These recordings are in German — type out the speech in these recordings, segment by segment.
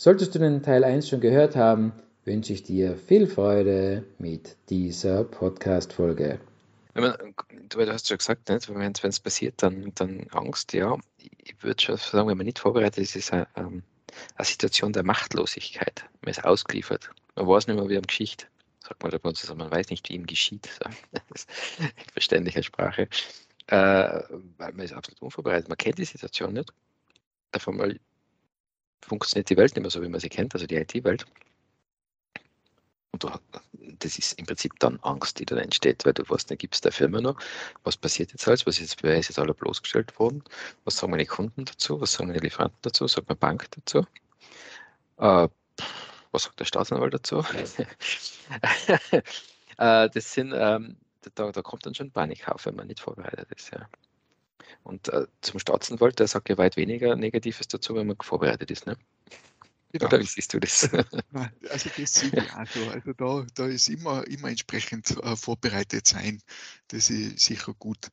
Solltest du den Teil 1 schon gehört haben, wünsche ich dir viel Freude mit dieser Podcast-Folge. Du hast schon gesagt, wenn es passiert, dann, dann Angst, ja. Ich würde schon sagen, wenn man nicht vorbereitet ist, ist eine, ähm, eine Situation der Machtlosigkeit. Man ist ausgeliefert. Man weiß nicht mehr, wie am Geschichte. Sagt man da bei uns, also man weiß nicht, wie ihm geschieht. In verständlicher Sprache. Äh, weil man ist absolut unvorbereitet. Man kennt die Situation nicht. Davon mal funktioniert die Welt nicht mehr so, wie man sie kennt, also die IT-Welt. Und du, das ist im Prinzip dann Angst, die dann entsteht, weil du weißt, dann gibt es der Firma noch, was passiert jetzt alles, was ist wer ist jetzt alle bloßgestellt worden, was sagen meine Kunden dazu, was sagen meine Lieferanten dazu, was sagt meine Bank dazu, äh, was sagt der Staatsanwalt dazu. äh, das sind, ähm, da, da, kommt dann schon Panik auf, wenn man nicht vorbereitet ist. Ja. Und äh, zum Staatsanwalt, der sagt ja weit weniger Negatives dazu, wenn man vorbereitet ist. Ne? Genau. Oder wie siehst du das? Also das sehe ich auch so. Also da, da ist immer, immer entsprechend äh, vorbereitet sein. Das ist sicher gut.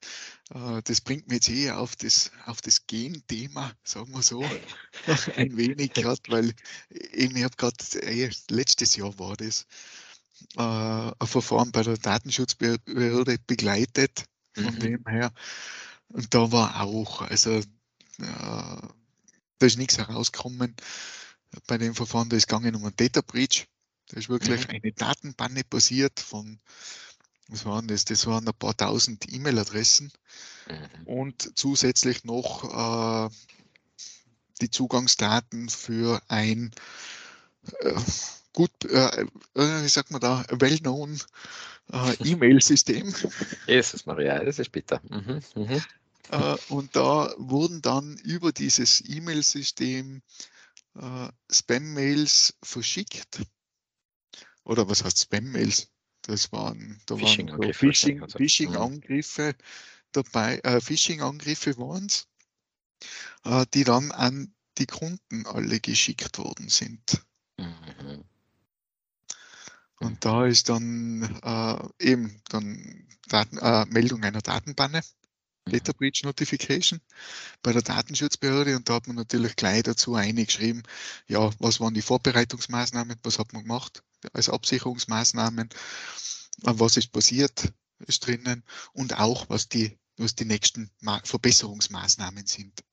Äh, das bringt mich jetzt eher auf das, auf das Gen-Thema, sagen wir so, ein wenig gerade, weil eben, ich habe gerade, äh, letztes Jahr war das, äh, ein Verfahren bei der Datenschutzbehörde begleitet. Von mhm. dem her und da war auch, also äh, da ist nichts herausgekommen bei dem Verfahren, da ist gegangen um einen Data Breach. Da ist wirklich mhm. eine Datenbanne passiert von, was waren das? Das waren ein paar tausend E-Mail-Adressen mhm. und zusätzlich noch äh, die Zugangsdaten für ein äh, gut, äh, äh wie sagt man da, well-known äh, E-Mail-System. Jesus Maria, das ist bitter. Mhm. Mhm. Äh, und da wurden dann über dieses E-Mail-System äh, Spam-Mails verschickt. Oder was heißt Spam-Mails? Das waren, da waren Phishing-Angriffe so Phishing, Phishing mhm. dabei, äh, Phishing-Angriffe waren es, äh, die dann an die Kunden alle geschickt worden sind. Und da ist dann äh, eben dann Daten, äh, Meldung einer Datenbanne, mhm. Data Breach Notification bei der Datenschutzbehörde und da hat man natürlich gleich dazu eingeschrieben, ja, was waren die Vorbereitungsmaßnahmen, was hat man gemacht als Absicherungsmaßnahmen, äh, was ist passiert, ist drinnen und auch, was die, was die nächsten Verbesserungsmaßnahmen sind.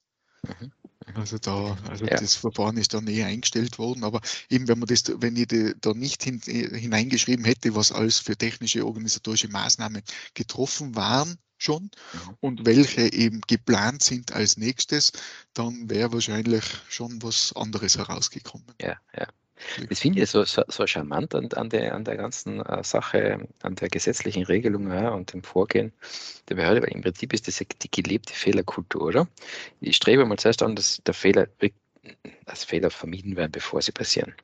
Mhm. Also da, also ja. das Verfahren ist dann eher eingestellt worden, aber eben wenn man das, wenn ich da nicht hin, hineingeschrieben hätte, was alles für technische organisatorische Maßnahmen getroffen waren schon mhm. und welche eben geplant sind als nächstes, dann wäre wahrscheinlich schon was anderes herausgekommen. Ja, ja. Das finde ich so, so, so charmant an, an, der, an der ganzen äh, Sache, an der gesetzlichen Regelung ja, und dem Vorgehen der Behörde, weil im Prinzip ist das die gelebte Fehlerkultur, oder? Ich strebe mal zuerst an, dass der Fehler, dass Fehler vermieden werden, bevor sie passieren.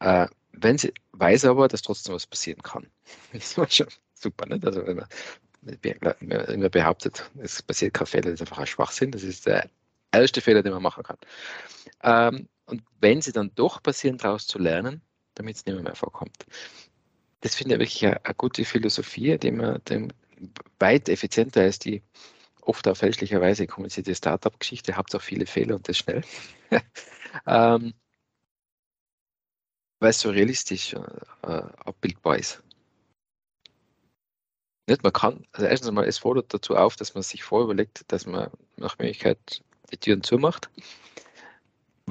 Äh, wenn sie weiß aber, dass trotzdem was passieren kann. Das ist schon super, nicht? Also wenn man, man behauptet, es passiert kein Fehler, das ist einfach ein Schwachsinn, das ist der erste Fehler, den man machen kann. Ähm, und wenn sie dann doch passieren, daraus zu lernen, damit es nicht mehr, mehr vorkommt. Das finde ich wirklich eine, eine gute Philosophie, die man dem weit effizienter ist, die oft auch fälschlicherweise kommunizierte Startup-Geschichte, habt auch viele Fehler und das schnell. ähm, weil es so realistisch äh, abbildbar ist. Nicht, man kann, also erstens einmal, es fordert dazu auf, dass man sich vorüberlegt, dass man nach Möglichkeit die Türen zumacht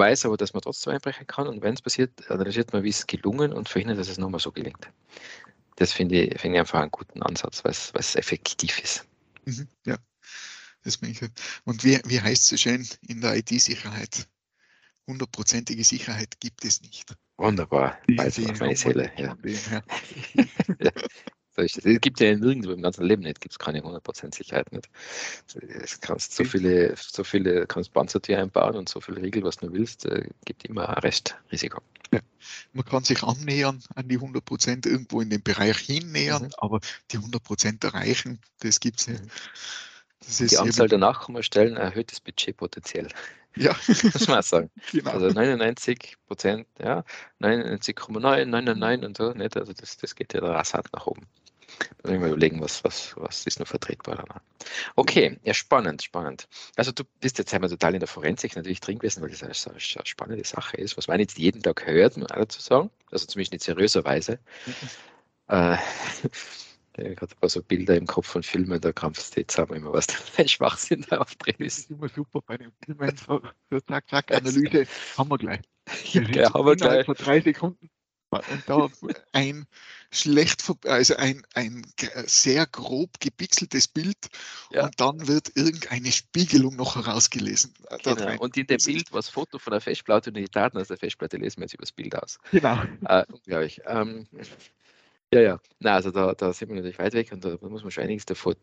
weiß aber, dass man trotzdem einbrechen kann und wenn es passiert, analysiert man, wie es gelungen und verhindert, dass es nochmal so gelingt. Das finde ich, find ich einfach einen guten Ansatz, weil es effektiv ist. Mhm, ja, das bin ich. Und wie, wie heißt es so schön in der IT-Sicherheit? Hundertprozentige Sicherheit gibt es nicht. Wunderbar. Also meine Seele. Ja. ja. Es gibt ja nirgendwo im ganzen Leben nicht, gibt es keine 100% Sicherheit nicht. Es kannst so viele, so viele kannst Panzertür einbauen und so viele Regeln, was du willst, äh, gibt immer ein Restrisiko. Ja. Man kann sich annähern an die 100% irgendwo in den Bereich hinnähern, mhm. aber die 100% erreichen, das gibt es nicht. Mhm. die Anzahl der Nachkommastellen erhöht das Budget potenziell. Ja. Muss man auch sagen. Genau. Also 99 Prozent, ja, 99,9, 99 und so, nicht? Also das, das geht ja rasant nach oben. Muss ich mal überlegen, was, was, was ist noch vertretbar danach. Okay, ja, spannend, spannend. Also du bist jetzt einmal total in der Forensik natürlich drin gewesen, weil das eine, eine spannende Sache ist, was man nicht jeden Tag hört, muss man dazu sagen. Also zumindest nicht seriöserweise. Mhm. Äh, ich hatte ein paar so Bilder im Kopf von Filmen, da krampfst du jetzt aber immer, was da für ein Schwachsinn da aufdrehen ist. Das ist immer super bei den Filmen, so, so zack, zack, Analyse, haben wir gleich. Ja, haben wir gleich. Vor drei Sekunden und da ein schlecht, also ein, ein sehr grob gepixeltes Bild ja. und dann wird irgendeine Spiegelung noch herausgelesen. Genau. Und in dem Bild war das Foto von der Festplatte und die Daten aus der Festplatte lesen wir jetzt über das Bild aus. Genau. Äh, unglaublich. Ähm, ja, ja. Na, also da, da sind wir natürlich weit weg und da muss man schon einiges davor,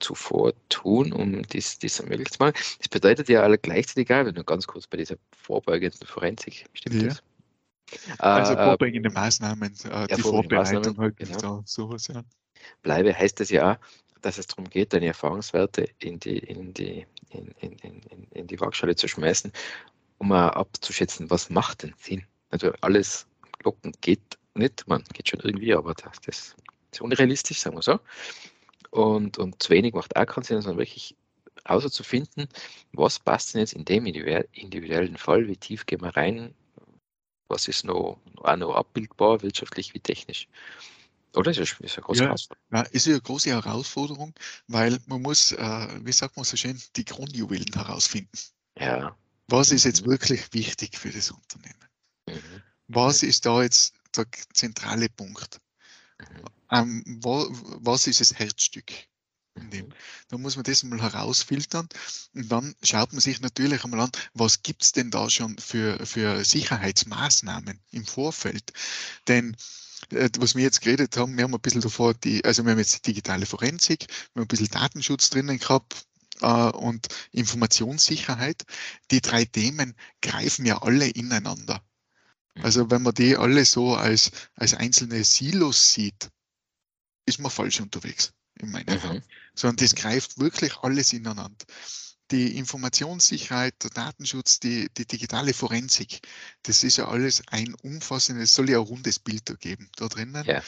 zuvor tun, um dies, dies möglich zu machen. Das bedeutet ja alle gleichzeitig, wenn du ganz kurz bei dieser vorbeugenden Forensik, stimmt ja. das? Also äh, vorbeugende Maßnahmen, äh, die Vorbereitung halt, genau. sowas, ja. Bleibe heißt es ja auch, dass es darum geht, deine Erfahrungswerte in die, in die, in, in, in, in die Waagschale zu schmeißen, um abzuschätzen, was macht denn Sinn. Also alles locken geht nicht, man geht schon irgendwie, aber das, das ist unrealistisch, sagen wir so. Und, und zu wenig macht auch keinen Sinn, sondern wirklich außer zu finden, was passt denn jetzt in dem individuellen Fall, wie tief gehen wir rein, was ist noch, auch noch abbildbar, wirtschaftlich wie technisch. Oder ist ist eine große ja, ja, ist eine große Herausforderung, weil man muss, äh, wie sagt man so schön, die Grundjuwelen herausfinden. Ja. Was ist jetzt mhm. wirklich wichtig für das Unternehmen? Mhm. Was ist da jetzt der zentrale Punkt? Mhm. Ähm, wo, was ist das Herzstück? Nehmen. Da muss man das mal herausfiltern und dann schaut man sich natürlich einmal an, was gibt es denn da schon für, für Sicherheitsmaßnahmen im Vorfeld. Denn äh, was wir jetzt geredet haben, wir haben ein bisschen davor die, also wir haben jetzt die digitale Forensik, wir haben ein bisschen Datenschutz drinnen gehabt, äh, und Informationssicherheit. Die drei Themen greifen ja alle ineinander. Also wenn man die alle so als, als einzelne Silos sieht, ist man falsch unterwegs in meinen mhm. Augen, sondern das greift wirklich alles ineinander. Die Informationssicherheit, der Datenschutz, die, die digitale Forensik, das ist ja alles ein umfassendes, soll ja ein rundes Bild da geben da drinnen. Ja.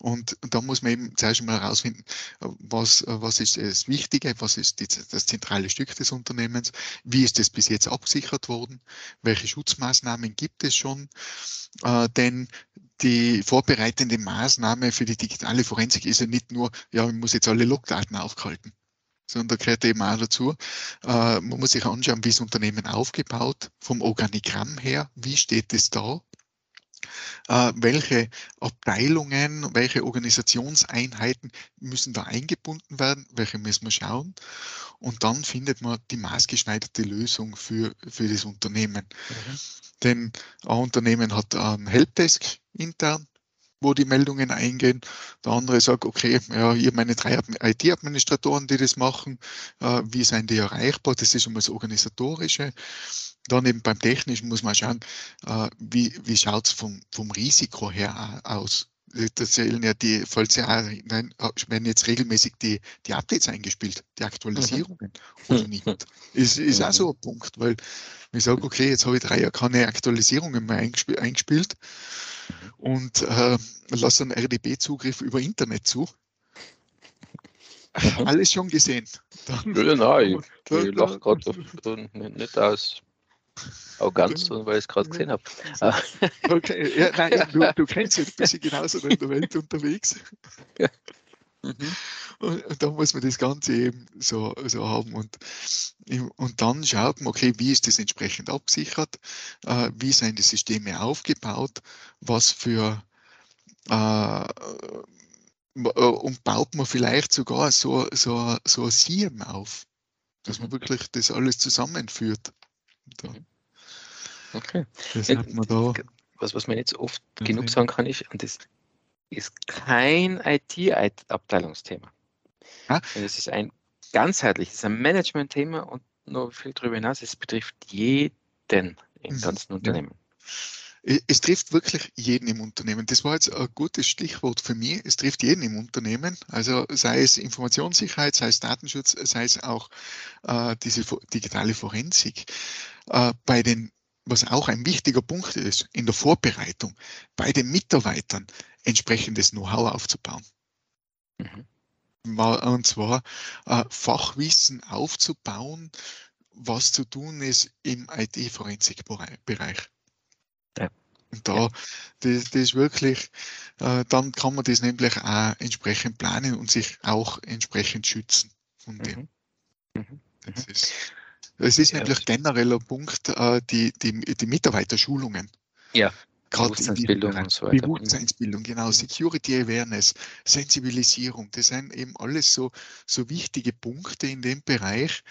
Und, und da muss man eben zuerst mal herausfinden, was, was ist das Wichtige, was ist die, das zentrale Stück des Unternehmens, wie ist das bis jetzt abgesichert worden, welche Schutzmaßnahmen gibt es schon, äh, denn die vorbereitende Maßnahme für die digitale Forensik ist ja nicht nur, ja, man muss jetzt alle Logdaten aufhalten, sondern da gehört eben auch dazu, äh, man muss sich anschauen, wie ist das Unternehmen aufgebaut, vom Organigramm her, wie steht es da, welche Abteilungen, welche Organisationseinheiten müssen da eingebunden werden, welche müssen wir schauen. Und dann findet man die maßgeschneiderte Lösung für, für das Unternehmen. Mhm. Denn ein Unternehmen hat einen Helpdesk intern, wo die Meldungen eingehen. Der andere sagt, okay, ja, habe meine drei IT-Administratoren, die das machen. Äh, wie sind die erreichbar? Das ist schon mal das Organisatorische. Dann eben beim Technischen muss man schauen, äh, wie, wie schaut es vom, vom Risiko her aus. Da zählen ja die, falls ja, nein, werden jetzt regelmäßig die, die Updates eingespielt, die Aktualisierungen mhm. oder nicht. Ist, ist auch so ein Punkt, weil ich sage, okay, jetzt habe ich drei Jahre keine Aktualisierungen mehr eingespielt und äh, lasse einen RDB-Zugriff über Internet zu. Mhm. Alles schon gesehen. Dann, ja, nein, ich, ich lache gerade nicht aus Arroganz, sondern weil ich es gerade gesehen habe. Okay, ja, nein, du, du kennst jetzt ein bisschen genauso in der Welt unterwegs. Ja. Mhm. Und, und da muss man das Ganze eben so, so haben. Und, und dann schaut man, okay, wie ist das entsprechend abgesichert? Äh, wie sind die Systeme aufgebaut? Was für äh, und baut man vielleicht sogar so, so, so ein SIEM auf, dass man mhm. wirklich das alles zusammenführt. Da. Okay. Das hat man da. Was, was man jetzt oft genug sagen kann, ist, und das ist kein IT-Abteilungsthema. Ah. Es ist ein ganzheitliches, ein Management-Thema und noch viel darüber hinaus, es betrifft jeden im mhm. ganzen Unternehmen. Es trifft wirklich jeden im Unternehmen. Das war jetzt ein gutes Stichwort für mich. Es trifft jeden im Unternehmen. Also sei es Informationssicherheit, sei es Datenschutz, sei es auch äh, diese digitale Forensik. Äh, bei den, was auch ein wichtiger Punkt ist, in der Vorbereitung, bei den Mitarbeitern entsprechendes Know-how aufzubauen. Mhm. Und zwar äh, Fachwissen aufzubauen, was zu tun ist im IT-Forensik-Bereich. Ja. Und da, das, das ist wirklich, äh, dann kann man das nämlich auch entsprechend planen und sich auch entsprechend schützen von dem. Mhm. Mhm. Das mhm. ist, das ist ja, nämlich genereller Punkt, äh, die, die, die Mitarbeiterschulungen. Ja. Gerade Bewusstseinsbildung und so weiter. Bewusstseinsbildung, genau. Mhm. Security Awareness, Sensibilisierung, das sind eben alles so, so wichtige Punkte in dem Bereich.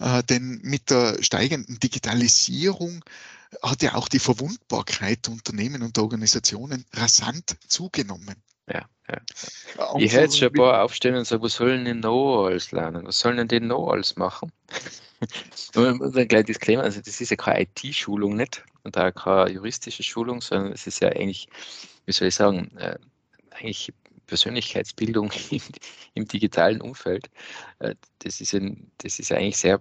Äh, denn mit der steigenden Digitalisierung hat ja auch die Verwundbarkeit der Unternehmen und der Organisationen rasant zugenommen. Ja, ja. Ich hätte schon ein paar aufstehen und sagen, was sollen denn noch alles lernen? Was sollen denn die noch alles machen? und ein kleines Disclaimer, also das ist ja keine IT-Schulung nicht und auch keine juristische Schulung, sondern es ist ja eigentlich, wie soll ich sagen, äh, eigentlich Persönlichkeitsbildung im, im digitalen Umfeld. Äh, das, ist ein, das ist eigentlich sehr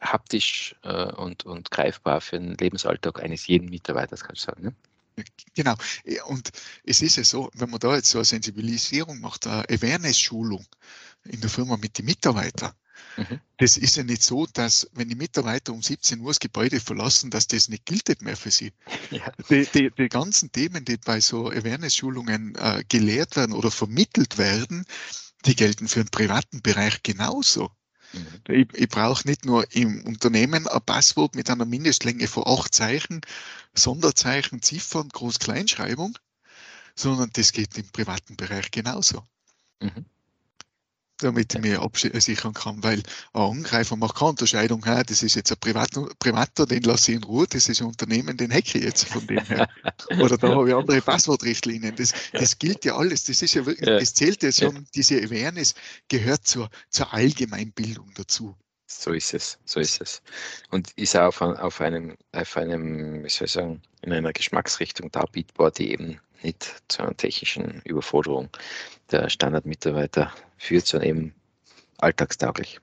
haptisch äh, und, und greifbar für den Lebensalltag eines jeden Mitarbeiters, kann ich sagen. Ne? Genau. Und es ist ja so, wenn man da jetzt so eine Sensibilisierung macht, eine Awareness-Schulung in der Firma mit den Mitarbeitern, mhm. das ist ja nicht so, dass wenn die Mitarbeiter um 17 Uhr das Gebäude verlassen, dass das nicht gilt mehr für sie. Ja. Die, die, die, ganzen Themen, die bei so Awareness-Schulungen äh, gelehrt werden oder vermittelt werden, die gelten für den privaten Bereich genauso. Mhm. Ich, ich brauche nicht nur im Unternehmen ein Passwort mit einer Mindestlänge von acht Zeichen, Sonderzeichen, Ziffern, Groß-Kleinschreibung, sondern das geht im privaten Bereich genauso. Mhm damit ich mich absichern kann, weil ein Angreifer macht keine Unterscheidung, hey, das ist jetzt ein Privater, Privater, den lasse ich in Ruhe, das ist ein Unternehmen, den hacke ich jetzt von dem her. Oder da habe ich andere Passwortrichtlinien. Das, das gilt ja alles, das ist ja wirklich, das zählt ja schon, diese Awareness gehört zur, zur Allgemeinbildung dazu. So ist es, so ist es. Und ist auch auf, auf, einem, auf einem, wie soll ich sagen, in einer Geschmacksrichtung darbietbar, die eben nicht zu einer technischen Überforderung der Standardmitarbeiter führt, sondern eben alltagstauglich.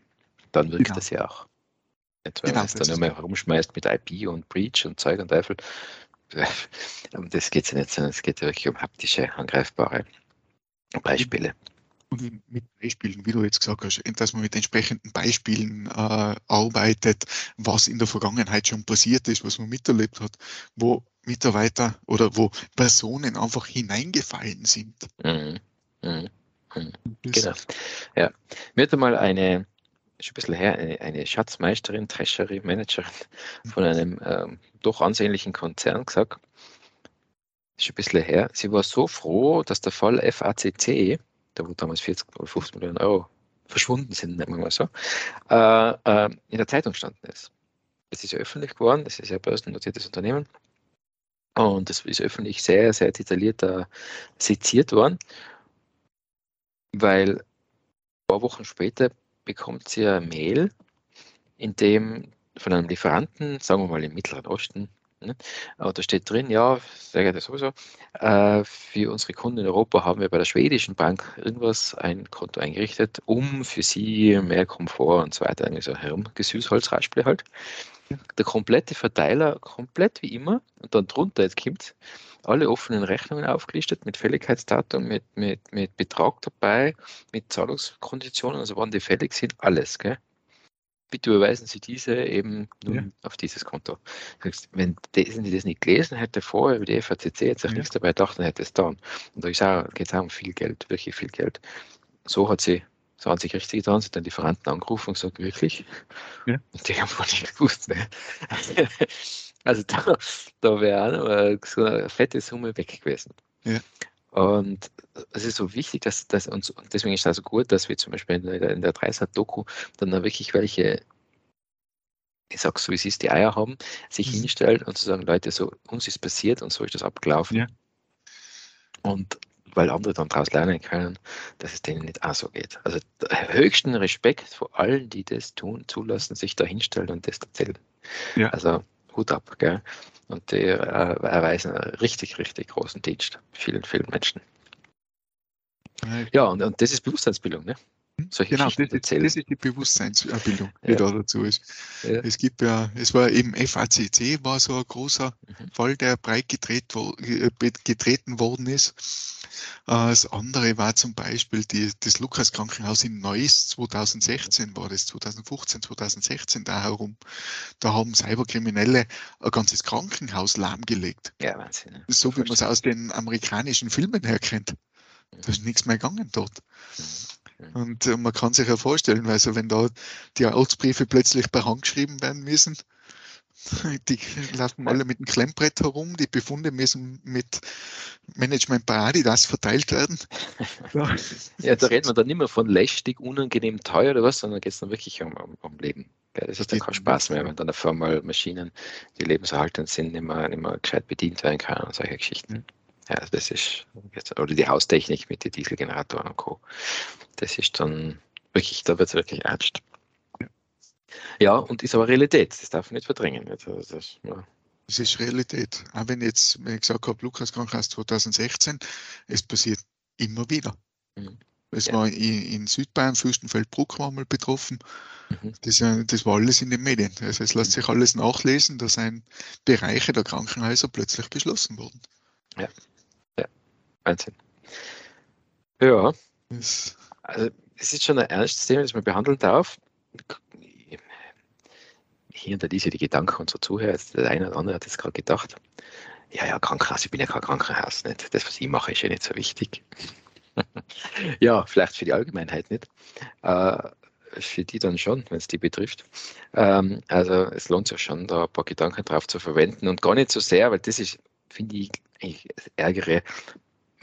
Dann wirkt genau. das ja auch. Wenn genau, man es dann nur herumschmeißt mit IP und Breach und Zeug und Teufel. Um das geht es ja nicht, sondern es geht ja wirklich um haptische, angreifbare Beispiele. Und mit Beispielen, wie du jetzt gesagt hast, dass man mit entsprechenden Beispielen äh, arbeitet, was in der Vergangenheit schon passiert ist, was man miterlebt hat, wo Mitarbeiter oder wo Personen einfach hineingefallen sind. Mhm. Mhm. Genau. Ja. Mir hat einmal eine, schon ein bisschen her, eine, eine Schatzmeisterin, Treasury Managerin von einem ähm, doch ansehnlichen Konzern gesagt, schon ein bisschen her, sie war so froh, dass der Fall FACC, da wo damals 40 oder 50 Millionen Euro verschwunden sind, nennen wir mal so, äh, äh, in der Zeitung standen ist. Das ist ja öffentlich geworden, das ist ja ein börsennotiertes Unternehmen. Und das ist öffentlich sehr, sehr detailliert äh, seziert worden, weil ein paar Wochen später bekommt sie eine Mail, in dem von einem Lieferanten, sagen wir mal im Mittleren Osten, ne, da steht drin, ja, sehr geehrter sowieso, äh, für unsere Kunden in Europa haben wir bei der schwedischen Bank irgendwas, ein Konto eingerichtet, um für sie mehr Komfort und so weiter, irgendwie so herumgesüßholzraspel halt der komplette Verteiler, komplett wie immer. Und dann drunter, jetzt kommt alle offenen Rechnungen aufgelistet mit Fälligkeitsdatum, mit, mit, mit Betrag dabei, mit Zahlungskonditionen, also wann die fällig sind, alles. Gell? Bitte überweisen Sie diese eben nun ja. auf dieses Konto. Wenn die, das nicht gelesen hätte vorher über die FACC, jetzt auch ja. nichts dabei gedacht, dann hätte es dann. Und da geht es auch um viel Geld, wirklich viel Geld. So hat sie so an sich richtig getan, sind dann Lieferanten angerufen und gesagt, wirklich? Ja. Und die haben wohl nicht gewusst. Ne? also da, da wäre auch so eine fette Summe weg gewesen. Ja. Und es ist so wichtig, dass, dass uns, und deswegen ist es also gut, dass wir zum Beispiel in der, in der Dreisat-Doku dann da wirklich welche, ich sag's so, wie sie es die Eier haben, sich mhm. hinstellt und zu sagen, Leute, so, uns ist passiert und so ist das abgelaufen. Ja. Und weil andere dann daraus lernen können, dass es denen nicht auch so geht. Also höchsten Respekt vor allen, die das tun, zulassen, sich da hinstellen und das erzählen. Ja. Also Hut ab, gell? Und die äh, erweisen einen richtig, richtig großen Dienst vielen, vielen Menschen. Ja, und, und das ist Bewusstseinsbildung, ne? Hm? Solche genau, das, das, ist die Bewusstseinsbildung, die ja. da dazu ist. Ja. Es gibt ja, es war eben FACC, war so ein großer mhm. Fall, der breit gedreht, wo, äh, getreten worden ist. Äh, das andere war zum Beispiel die, das Lukas Krankenhaus in Neuss 2016, war das 2015, 2016 da herum. Da haben Cyberkriminelle ein ganzes Krankenhaus lahmgelegt. Ja, Wahnsinn. So wie man es aus den amerikanischen Filmen her kennt. Da ist nichts mehr gegangen dort. Mhm. Und äh, man kann sich ja vorstellen, also wenn da die Ortsbriefe plötzlich per Hand geschrieben werden müssen, die laufen alle mit dem Klemmbrett herum, die Befunde müssen mit Management bei Adidas verteilt werden. Ja, ja da redet man dann nicht mehr von lästig, unangenehm, teuer oder was, sondern geht es dann wirklich um, um, um Leben. Das ist dann kein Spaß mehr, wenn dann auf einmal Maschinen, die lebenserhaltend sind, nicht mehr, nicht mehr gescheit bedient werden können und solche Geschichten. Ja, das ist jetzt, oder die Haustechnik mit den Dieselgeneratoren und Co. Das ist dann wirklich, da wird es wirklich ernst. Ja. und ist aber Realität, das darf man nicht verdrängen. Also das, ja. das ist Realität. Auch wenn jetzt, wenn ich gesagt habe, Lukas Krankenhaus 2016, es passiert immer wieder. Mhm. Es ja. war in, in Südbayern, Fürstenfeldbruck war mal betroffen. Mhm. Das, das, war alles in den Medien. Also es lässt mhm. sich alles nachlesen, da sind Bereiche der Krankenhäuser plötzlich geschlossen worden. Ja. Wahnsinn. Ja. Also, es ist schon ein ernstes Thema, das man behandeln darf. Hier und da diese die Gedanken unserer Zuhörer, der eine oder andere hat jetzt gerade gedacht, ja, ja, Krankenhaus, ich bin ja kein Krankenhaus, nicht? Das, was ich mache, ist ja nicht so wichtig. ja, vielleicht für die Allgemeinheit nicht. Äh, für die dann schon, wenn es die betrifft. Ähm, also es lohnt sich schon, da ein paar Gedanken drauf zu verwenden und gar nicht so sehr, weil das ist, finde ich, ich ärgere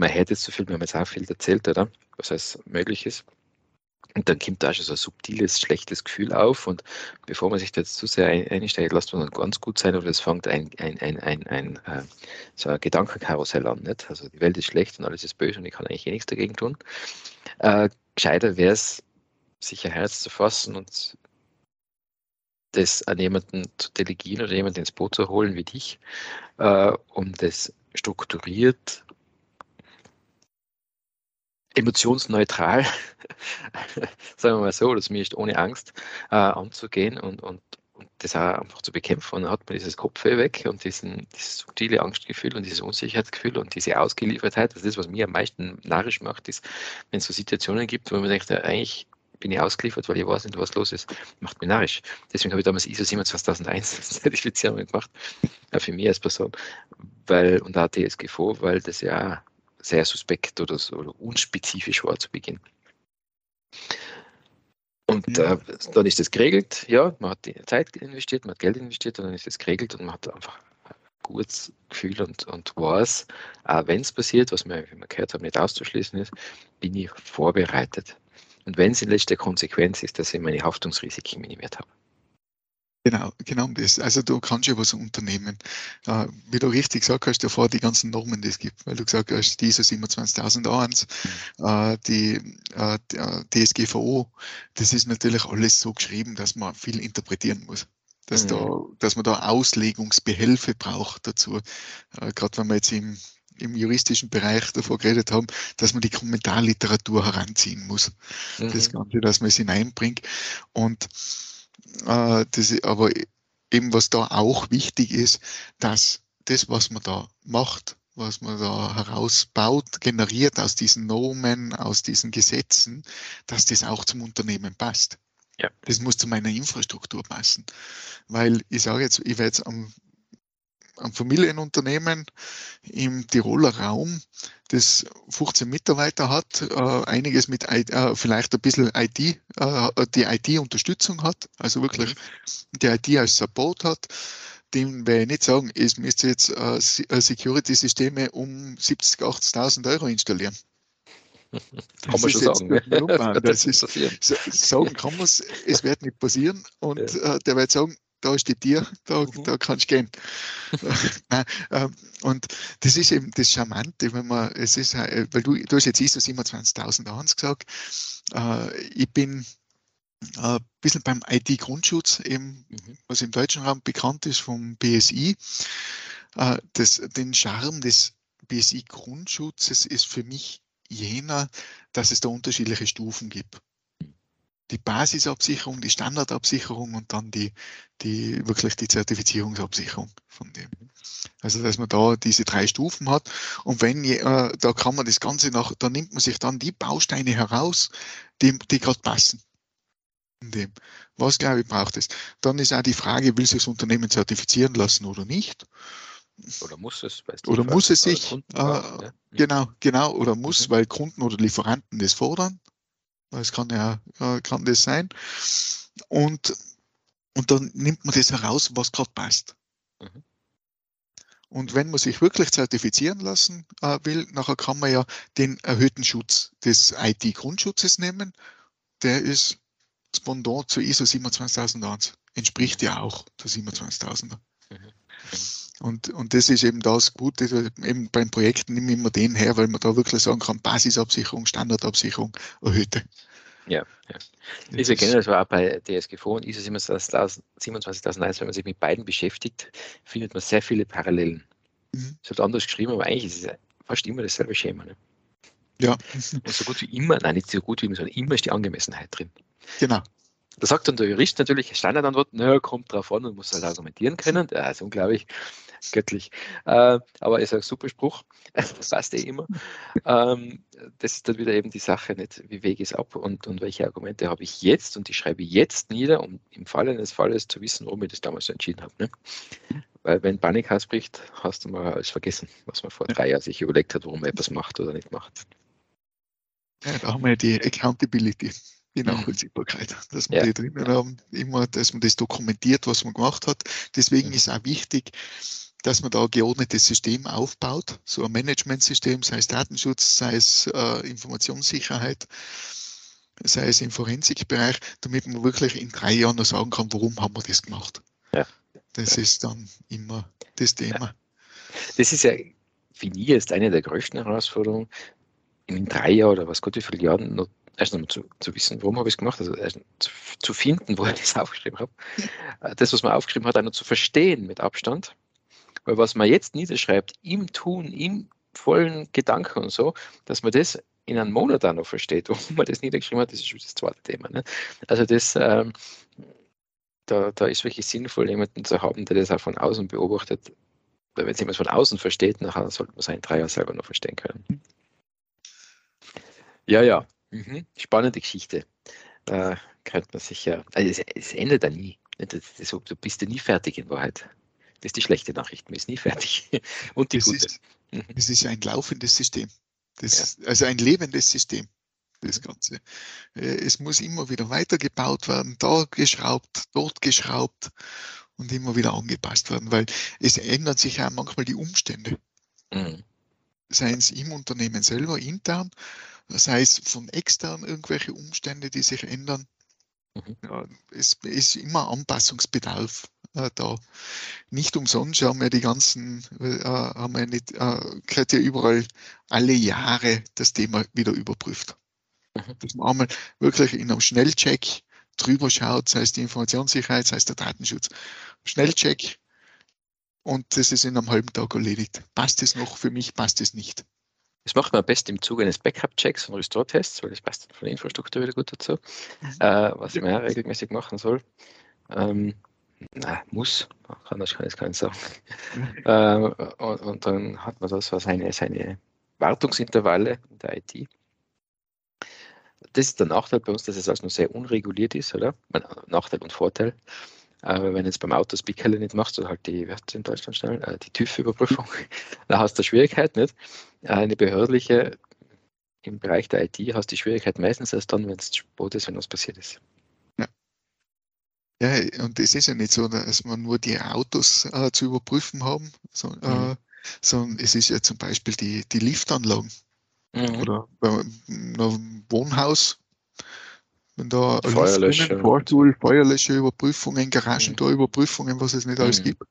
man hätte jetzt so viel, wir haben jetzt auch viel erzählt, oder? Was alles möglich ist. Und dann kommt da schon so ein subtiles, schlechtes Gefühl auf. Und bevor man sich da jetzt zu sehr einsteigt, lasst man ganz gut sein oder es fängt ein, ein, ein, ein, ein, äh, so ein Gedankenkarussell an. Nicht? Also die Welt ist schlecht und alles ist böse und ich kann eigentlich eh nichts dagegen tun. Äh, gescheiter wäre es, sich ein Herz zu fassen und das an jemanden zu delegieren oder jemanden ins Boot zu holen wie dich, äh, um das strukturiert emotionsneutral, sagen wir mal so, oder zumindest ohne Angst äh, anzugehen und, und, und das auch einfach zu bekämpfen. Und dann hat man dieses Kopfweh weg und diesen, dieses subtile Angstgefühl und dieses Unsicherheitsgefühl und diese Ausgeliefertheit. Das ist, was mir am meisten narrisch macht, ist, wenn es so Situationen gibt, wo man denkt, ja, eigentlich bin ich ausgeliefert, weil ich weiß nicht, was los ist. Macht mich narrisch. Deswegen habe ich damals ISO 27001 Zertifizierung gemacht, für mich als Person, weil, und auch DSGVO, weil das ja sehr suspekt oder, so, oder unspezifisch war zu Beginn. Und ja. äh, dann ist das geregelt, ja, man hat die Zeit investiert, man hat Geld investiert und dann ist es geregelt und man hat einfach ein gutes Gefühl und, und weiß, auch wenn es passiert, was wir, wie wir gehört haben, nicht auszuschließen ist, bin ich vorbereitet. Und wenn es in letzter Konsequenz ist, dass ich meine Haftungsrisiken minimiert habe. Genau, genau das. Also du kannst ja was unternehmen. Äh, wie du richtig gesagt hast, davor die ganzen Normen, die es gibt, weil du gesagt hast, die ISO 27001, äh, die, äh, die äh, DSGVO, das ist natürlich alles so geschrieben, dass man viel interpretieren muss. Dass, mhm. da, dass man da Auslegungsbehelfe braucht dazu. Gerade wenn wir jetzt im, im juristischen Bereich davor geredet haben, dass man die Kommentarliteratur heranziehen muss. Mhm. Das Ganze, dass man es hineinbringt. Und äh, das, aber eben was da auch wichtig ist, dass das, was man da macht, was man da herausbaut, generiert aus diesen Nomen, aus diesen Gesetzen, dass das auch zum Unternehmen passt. Ja. Das muss zu meiner Infrastruktur passen. Weil ich sage jetzt, ich werde jetzt am ein Familienunternehmen im Tiroler Raum, das 15 Mitarbeiter hat, äh, einiges mit äh, vielleicht ein bisschen IT, äh, die IT-Unterstützung hat, also wirklich mhm. die IT als Support hat. Dem werde ich nicht sagen, es müsste jetzt äh, äh, Security-Systeme um 70.000, 80.000 Euro installieren. Kann man schon sagen. Das ist, sagen kann man es, es wird nicht passieren. Und ja. äh, der wird sagen, da steht dir, da, mhm. da kannst du gehen. Nein, ähm, und das ist eben das Charmante, wenn man, es ist, äh, weil du, du hast jetzt ISO 27001 gesagt, äh, ich bin ein bisschen beim IT-Grundschutz, eben, mhm. was im deutschen Raum bekannt ist vom BSI. Das, den Charme des BSI-Grundschutzes ist für mich jener, dass es da unterschiedliche Stufen gibt die Basisabsicherung, die Standardabsicherung und dann die, die wirklich die Zertifizierungsabsicherung von dem. Also dass man da diese drei Stufen hat und wenn äh, da kann man das Ganze nach, da nimmt man sich dann die Bausteine heraus, die, die gerade passen. Dem. Was glaube ich braucht es? Dann ist auch die Frage, will sich das Unternehmen zertifizieren lassen oder nicht? Oder muss es? Oder muss es sich? Äh, ja. Genau, genau, oder muss, mhm. weil Kunden oder Lieferanten das fordern. Das kann ja kann das sein. Und, und dann nimmt man das heraus, was gerade passt. Mhm. Und wenn man sich wirklich zertifizieren lassen äh, will, nachher kann man ja den erhöhten Schutz des IT-Grundschutzes nehmen. Der ist das Pendant zu ISO 27001. Entspricht ja auch der 27000er. Mhm. mhm. Und, und das ist eben das Gute, eben beim Projekten nehmen wir immer den her, weil man da wirklich sagen kann, Basisabsicherung, Standardabsicherung, erhöhte. Ja, ja. Ich erkenne das war auch bei DSGVO und ISO 27001, wenn man sich mit beiden beschäftigt, findet man sehr viele Parallelen. Mhm. Es wird anders geschrieben, aber eigentlich ist es fast immer dasselbe Schema. Ne? Ja. Und so gut wie immer, nein, nicht so gut wie immer, sondern immer ist die Angemessenheit drin. Genau. Da sagt dann der Jurist natürlich, Standardantwort, naja, kommt drauf an und muss halt argumentieren können. Das ist unglaublich göttlich. Äh, aber ist ein super Spruch, das passt eh immer. Ähm, das ist dann wieder eben die Sache, nicht wie wege ich es ab und, und welche Argumente habe ich jetzt und die schreibe ich jetzt nieder, um im Falle eines Falles zu wissen, warum ich das damals so entschieden habe. Ne? Weil wenn Panik ausbricht, hast du mal alles vergessen, was man vor drei Jahren sich überlegt hat, warum man etwas macht oder nicht macht. Ja, da haben wir die Accountability. Nachvollziehbarkeit, dass wir ja. die drinnen haben, immer, dass man das dokumentiert, was man gemacht hat. Deswegen mhm. ist auch wichtig, dass man da ein geordnetes System aufbaut, so ein Managementsystem, sei es Datenschutz, sei es äh, Informationssicherheit, sei es im Forensikbereich, damit man wirklich in drei Jahren noch sagen kann, warum haben wir das gemacht. Ja. Das ist dann immer das Thema. Ja. Das ist ja, finde ich, jetzt eine der größten Herausforderungen, in drei Jahren oder was Gott wie viele Jahren noch erst einmal zu, zu wissen, warum habe ich es gemacht, also zu, zu, finden, wo ich das aufgeschrieben habe. Äh, das, was man aufgeschrieben hat, auch zu verstehen mit Abstand. Weil was man jetzt niederschreibt, im Tun, im vollen Gedanken und so, dass man das in einem Monat auch noch versteht, warum man das niedergeschrieben hat, das ist schon das zweite Thema. Ne? Also das, ähm, da, da ist wirklich sinnvoll, jemanden zu haben, der das auch von außen beobachtet. Weil wenn es jemand von außen versteht, nachher sollte man es in drei Jahren selber noch verstehen können. Ja, ja. Mhm. Spannende Geschichte. Da könnte man sich ja, also es, es endet ja nie. Das, das, du bist ja nie fertig in Wahrheit. Das ist die schlechte Nachricht, man ist nie fertig. Und die es gute. Ist, mhm. Es ist ein laufendes System. Das, ja. Also ein lebendes System, das mhm. Ganze. Äh, es muss immer wieder weitergebaut werden, da geschraubt, dort geschraubt und immer wieder angepasst werden, weil es ändern sich ja manchmal die Umstände. Mhm. Seien es im Unternehmen selber intern, sei es von extern irgendwelche Umstände, die sich ändern. Mhm. Ja, es ist immer Anpassungsbedarf äh, da. Nicht umsonst haben wir die ganzen, äh, haben wir nicht, äh, ja überall alle Jahre das Thema wieder überprüft. Mhm. Dass man einmal wirklich in einem Schnellcheck drüber schaut, sei es die Informationssicherheit, sei es der Datenschutz. Schnellcheck und das ist in einem halben Tag erledigt. Passt es noch für mich, passt es nicht. Das macht man am besten im Zuge eines Backup-Checks und Restore-Tests, weil das passt von der Infrastruktur wieder gut dazu, mhm. äh, was man ja regelmäßig machen soll. Ähm, na, muss, anders kann ich es gar nicht sagen. Mhm. äh, und, und, dann hat man da so seine, seine Wartungsintervalle in der IT. Das ist der Nachteil bei uns, dass es also noch sehr unreguliert ist, oder? Nachteil und Vorteil. Aber wenn jetzt beim Auto das Pickerle nicht machst, oder halt die, was in Deutschland schnell, äh, die TÜV-Überprüfung, dann hast du Schwierigkeit nicht. Eine behördliche im Bereich der IT hast du die Schwierigkeit meistens erst dann, wenn es spät ist, wenn was passiert ist. Ja. ja, und es ist ja nicht so, dass wir nur die Autos äh, zu überprüfen haben, so, äh, mhm. äh, sondern es ist ja zum Beispiel die, die Liftanlagen. Mhm. Oder bei einem Wohnhaus Wenn da Feuerlöscher. Fahrtool, Feuerlöscherüberprüfungen, Garagentorüberprüfungen, was es nicht alles Mhm. gibt.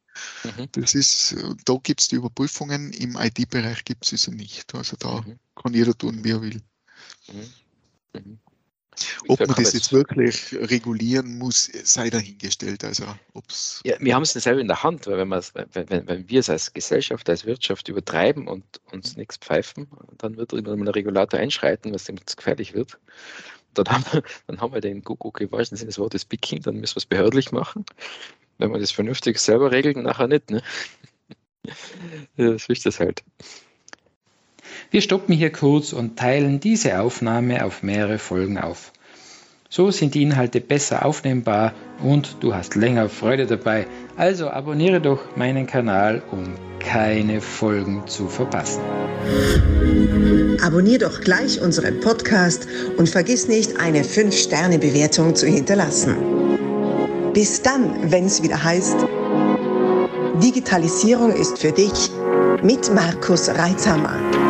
Mhm. Das ist, da gibt es die Überprüfungen, im IT-Bereich gibt es sie nicht. Also da Mhm. kann jeder tun, wie er will. Mhm. Mhm. Ob man das jetzt wirklich regulieren muss, sei dahingestellt. Also ob's Ja, wir haben es selber in der Hand, weil wenn, wenn, wenn, wir es als Gesellschaft, als Wirtschaft übertreiben und uns nichts pfeifen, dann wird irgendwann mal der Regulator einschreiten, was dem gefährlich wird. Dann haben wir, dann haben wir den Kuckuck im wahrsten Sinne des Wortes Picking, dann müssen wir es behördlich machen. Wenn man das vernünftig selber regelt, nachher nicht. Ne? Das ist das halt. Wir stoppen hier kurz und teilen diese Aufnahme auf mehrere Folgen auf. So sind die Inhalte besser aufnehmbar und du hast länger Freude dabei. Also abonniere doch meinen Kanal, um keine Folgen zu verpassen. Abonnier doch gleich unseren Podcast und vergiss nicht, eine 5-Sterne-Bewertung zu hinterlassen. Bis dann, wenn es wieder heißt, Digitalisierung ist für dich mit Markus Reitzhammer.